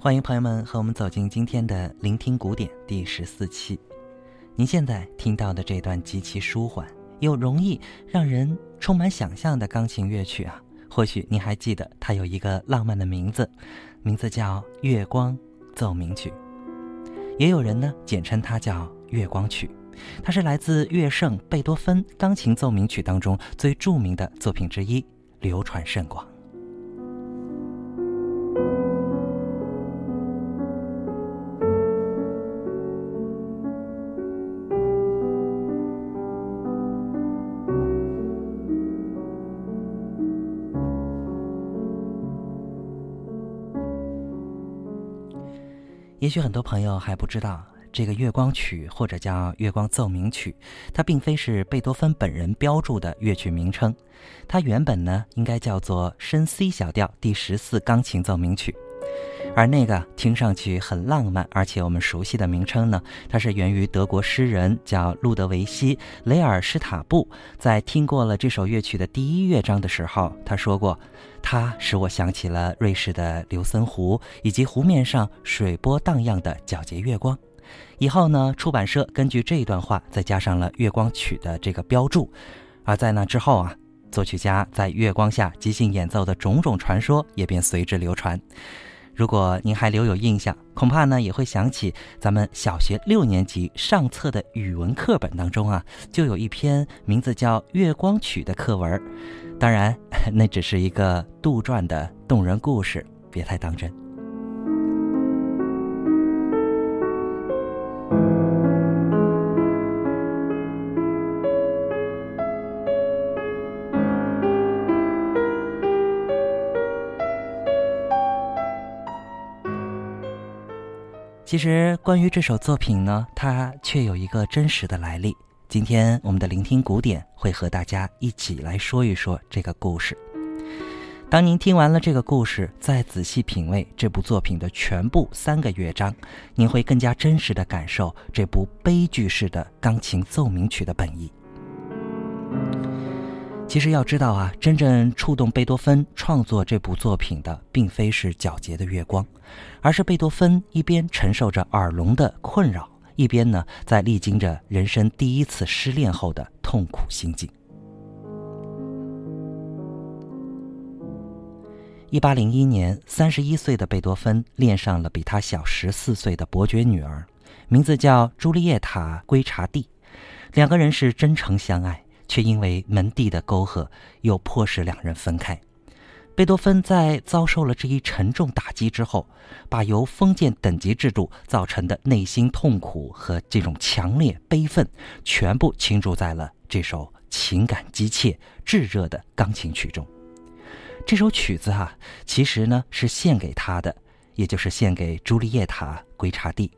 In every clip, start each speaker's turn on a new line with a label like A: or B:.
A: 欢迎朋友们和我们走进今天的《聆听古典》第十四期。您现在听到的这段极其舒缓又容易让人充满想象的钢琴乐曲啊，或许您还记得它有一个浪漫的名字，名字叫《月光奏鸣曲》，也有人呢简称它叫《月光曲》。它是来自乐圣贝多芬钢琴奏鸣曲当中最著名的作品之一，流传甚广。也许很多朋友还不知道，这个《月光曲》或者叫《月光奏鸣曲》，它并非是贝多芬本人标注的乐曲名称，它原本呢应该叫做深 C 小调第十四钢琴奏鸣曲。而那个听上去很浪漫，而且我们熟悉的名称呢，它是源于德国诗人叫路德维希·雷尔施塔布，在听过了这首乐曲的第一乐章的时候，他说过：“它使我想起了瑞士的琉森湖，以及湖面上水波荡漾的皎洁月光。”以后呢，出版社根据这一段话，再加上了《月光曲》的这个标注。而在那之后啊，作曲家在月光下即兴演奏的种种传说也便随之流传。如果您还留有印象，恐怕呢也会想起咱们小学六年级上册的语文课本当中啊，就有一篇名字叫《月光曲》的课文。当然，那只是一个杜撰的动人故事，别太当真。其实，关于这首作品呢，它却有一个真实的来历。今天我们的聆听古典会和大家一起来说一说这个故事。当您听完了这个故事，再仔细品味这部作品的全部三个乐章，您会更加真实的感受这部悲剧式的钢琴奏鸣曲的本意。其实要知道啊，真正触动贝多芬创作这部作品的，并非是皎洁的月光，而是贝多芬一边承受着耳聋的困扰，一边呢在历经着人生第一次失恋后的痛苦心境。一八零一年，三十一岁的贝多芬恋上了比他小十四岁的伯爵女儿，名字叫朱丽叶塔·圭查蒂，两个人是真诚相爱。却因为门第的沟壑，又迫使两人分开。贝多芬在遭受了这一沉重打击之后，把由封建等级制度造成的内心痛苦和这种强烈悲愤，全部倾注在了这首情感急切、炙热的钢琴曲中。这首曲子啊，其实呢是献给他的，也就是献给朱丽叶塔·圭查蒂。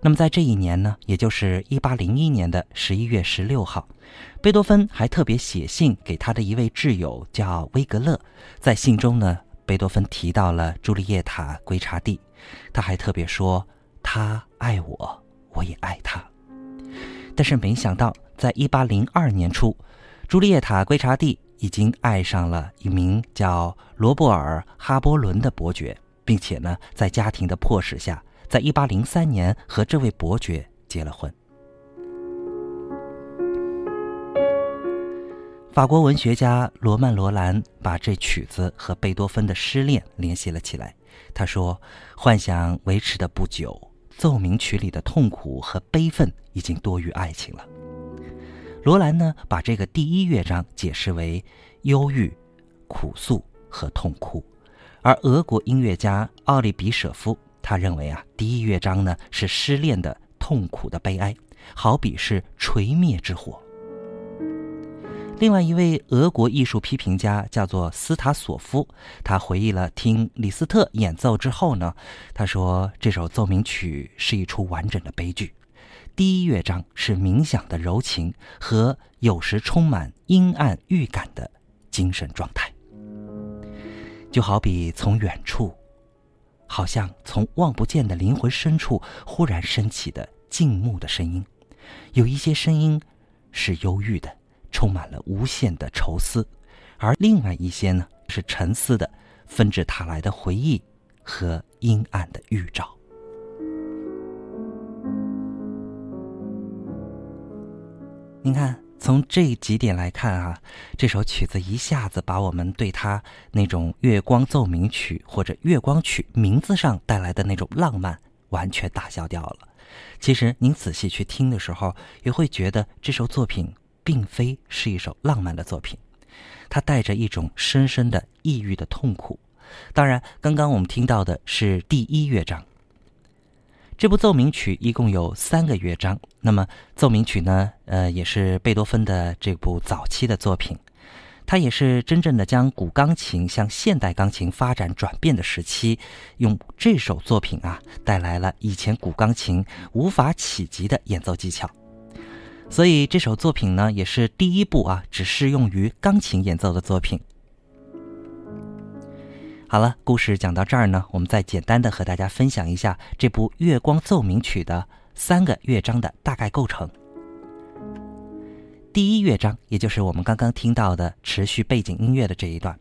A: 那么在这一年呢，也就是一八零一年的十一月十六号，贝多芬还特别写信给他的一位挚友，叫威格勒。在信中呢，贝多芬提到了朱丽叶塔·圭查蒂，他还特别说他爱我，我也爱他。但是没想到，在一八零二年初，朱丽叶塔·圭查蒂。已经爱上了一名叫罗伯尔·哈波伦的伯爵，并且呢，在家庭的迫使下，在1803年和这位伯爵结了婚。法国文学家罗曼·罗兰把这曲子和贝多芬的失恋联系了起来。他说：“幻想维持的不久，奏鸣曲里的痛苦和悲愤已经多于爱情了。”罗兰呢，把这个第一乐章解释为忧郁、苦诉和痛哭，而俄国音乐家奥利比舍夫他认为啊，第一乐章呢是失恋的痛苦的悲哀，好比是锤灭之火。另外一位俄国艺术批评家叫做斯塔索夫，他回忆了听李斯特演奏之后呢，他说这首奏鸣曲是一出完整的悲剧。第一乐章是冥想的柔情和有时充满阴暗预感的精神状态，就好比从远处，好像从望不见的灵魂深处忽然升起的静穆的声音。有一些声音是忧郁的，充满了无限的愁思；而另外一些呢，是沉思的，纷至沓来的回忆和阴暗的预兆。您看，从这几点来看啊，这首曲子一下子把我们对它那种月光奏鸣曲或者月光曲名字上带来的那种浪漫完全打消掉了。其实您仔细去听的时候，也会觉得这首作品并非是一首浪漫的作品，它带着一种深深的抑郁的痛苦。当然，刚刚我们听到的是第一乐章。这部奏鸣曲一共有三个乐章。那么奏鸣曲呢？呃，也是贝多芬的这部早期的作品，它也是真正的将古钢琴向现代钢琴发展转变的时期，用这首作品啊，带来了以前古钢琴无法企及的演奏技巧。所以这首作品呢，也是第一部啊，只适用于钢琴演奏的作品。好了，故事讲到这儿呢，我们再简单的和大家分享一下这部《月光奏鸣曲》的三个乐章的大概构成。第一乐章，也就是我们刚刚听到的持续背景音乐的这一段，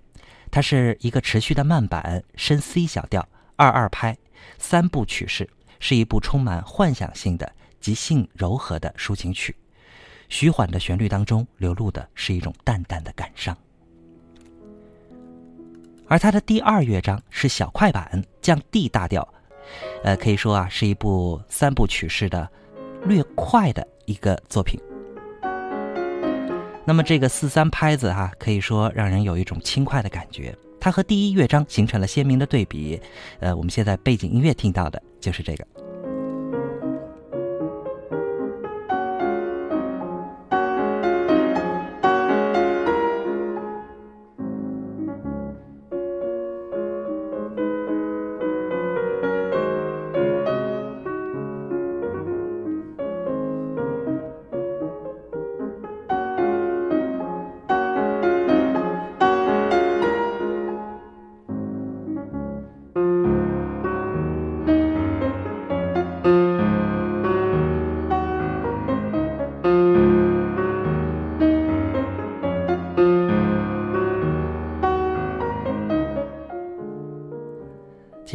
A: 它是一个持续的慢板升 C 小调二二拍三部曲式，是一部充满幻想性的即兴柔和的抒情曲。徐缓的旋律当中流露的是一种淡淡的感伤。而他的第二乐章是小快板降 D 大调，呃，可以说啊是一部三部曲式的略快的一个作品。那么这个四三拍子哈，可以说让人有一种轻快的感觉，它和第一乐章形成了鲜明的对比。呃，我们现在背景音乐听到的就是这个。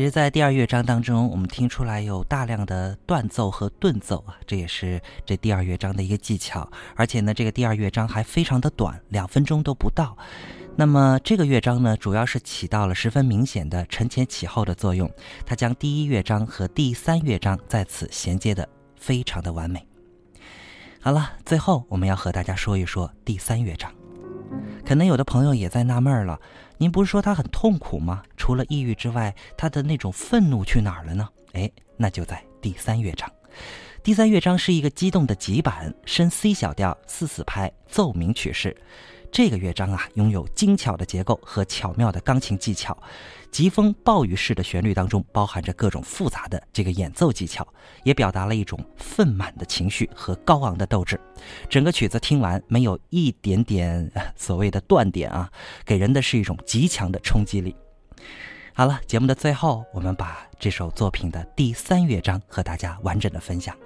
A: 其实，在第二乐章当中，我们听出来有大量的断奏和顿奏啊，这也是这第二乐章的一个技巧。而且呢，这个第二乐章还非常的短，两分钟都不到。那么这个乐章呢，主要是起到了十分明显的承前启后的作用，它将第一乐章和第三乐章在此衔接的非常的完美。好了，最后我们要和大家说一说第三乐章。可能有的朋友也在纳闷了。您不是说他很痛苦吗？除了抑郁之外，他的那种愤怒去哪儿了呢？哎，那就在第三乐章。第三乐章是一个激动的急板升 C 小调四四拍奏鸣曲式，这个乐章啊，拥有精巧的结构和巧妙的钢琴技巧，疾风暴雨式的旋律当中包含着各种复杂的这个演奏技巧，也表达了一种愤满的情绪和高昂的斗志。整个曲子听完没有一点点所谓的断点啊，给人的是一种极强的冲击力。好了，节目的最后，我们把这首作品的第三乐章和大家完整的分享。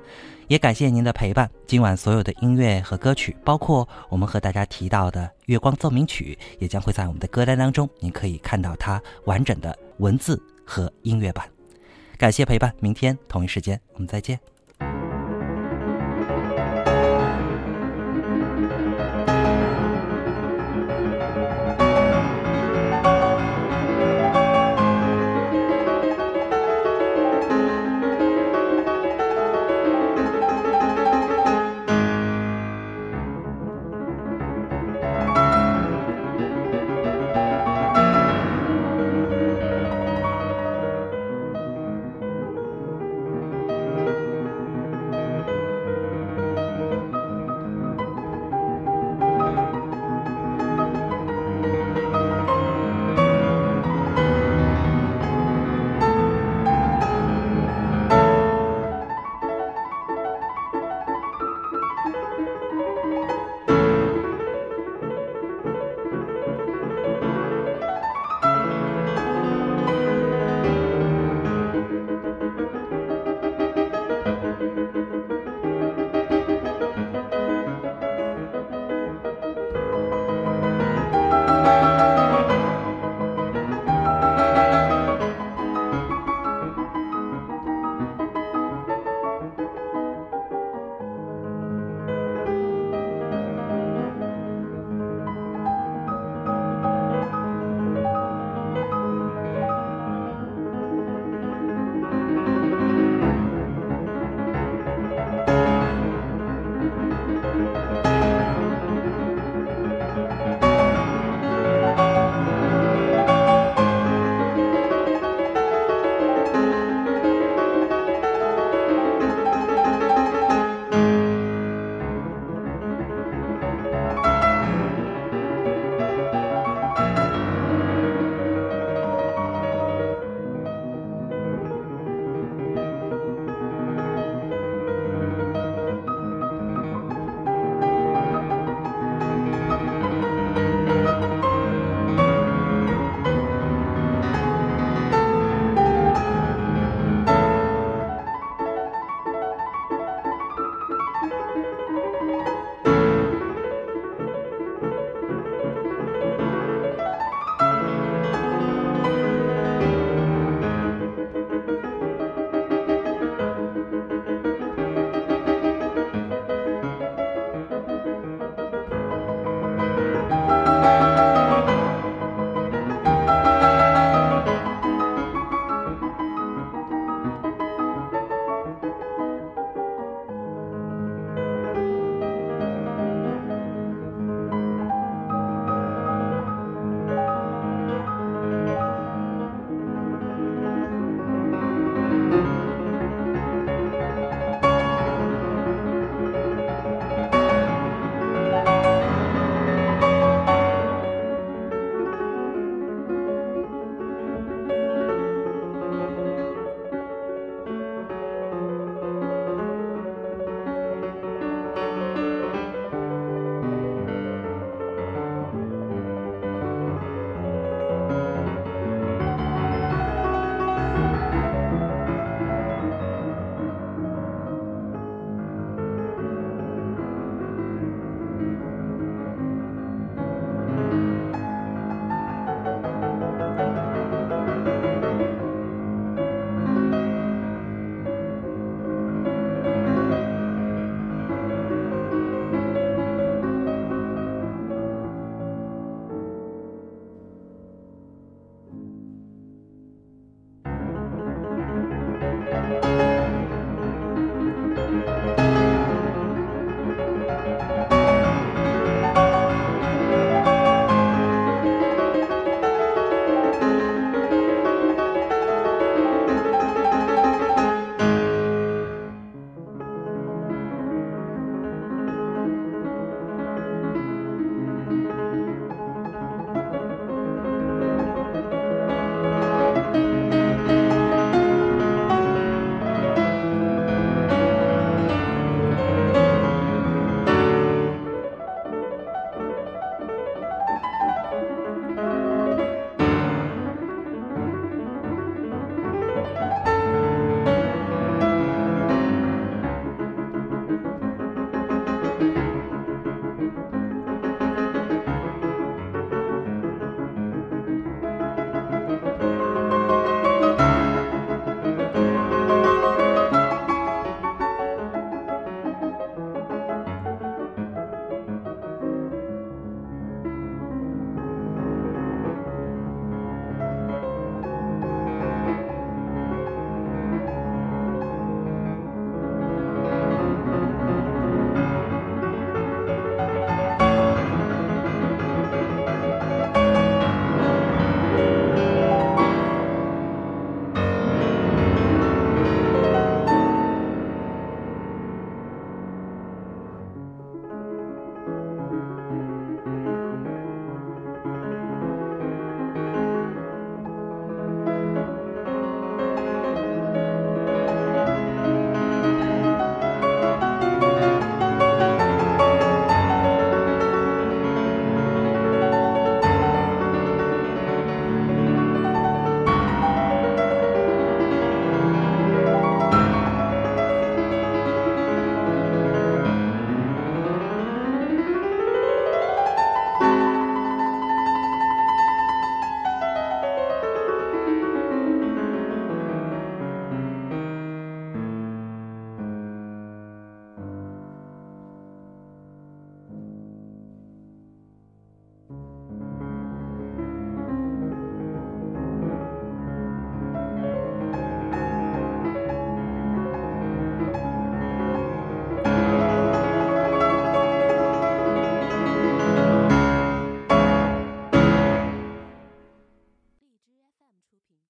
A: 也感谢您的陪伴。今晚所有的音乐和歌曲，包括我们和大家提到的《月光奏鸣曲》，也将会在我们的歌单当中，您可以看到它完整的文字和音乐版。感谢陪伴，明天同一时间我们再见。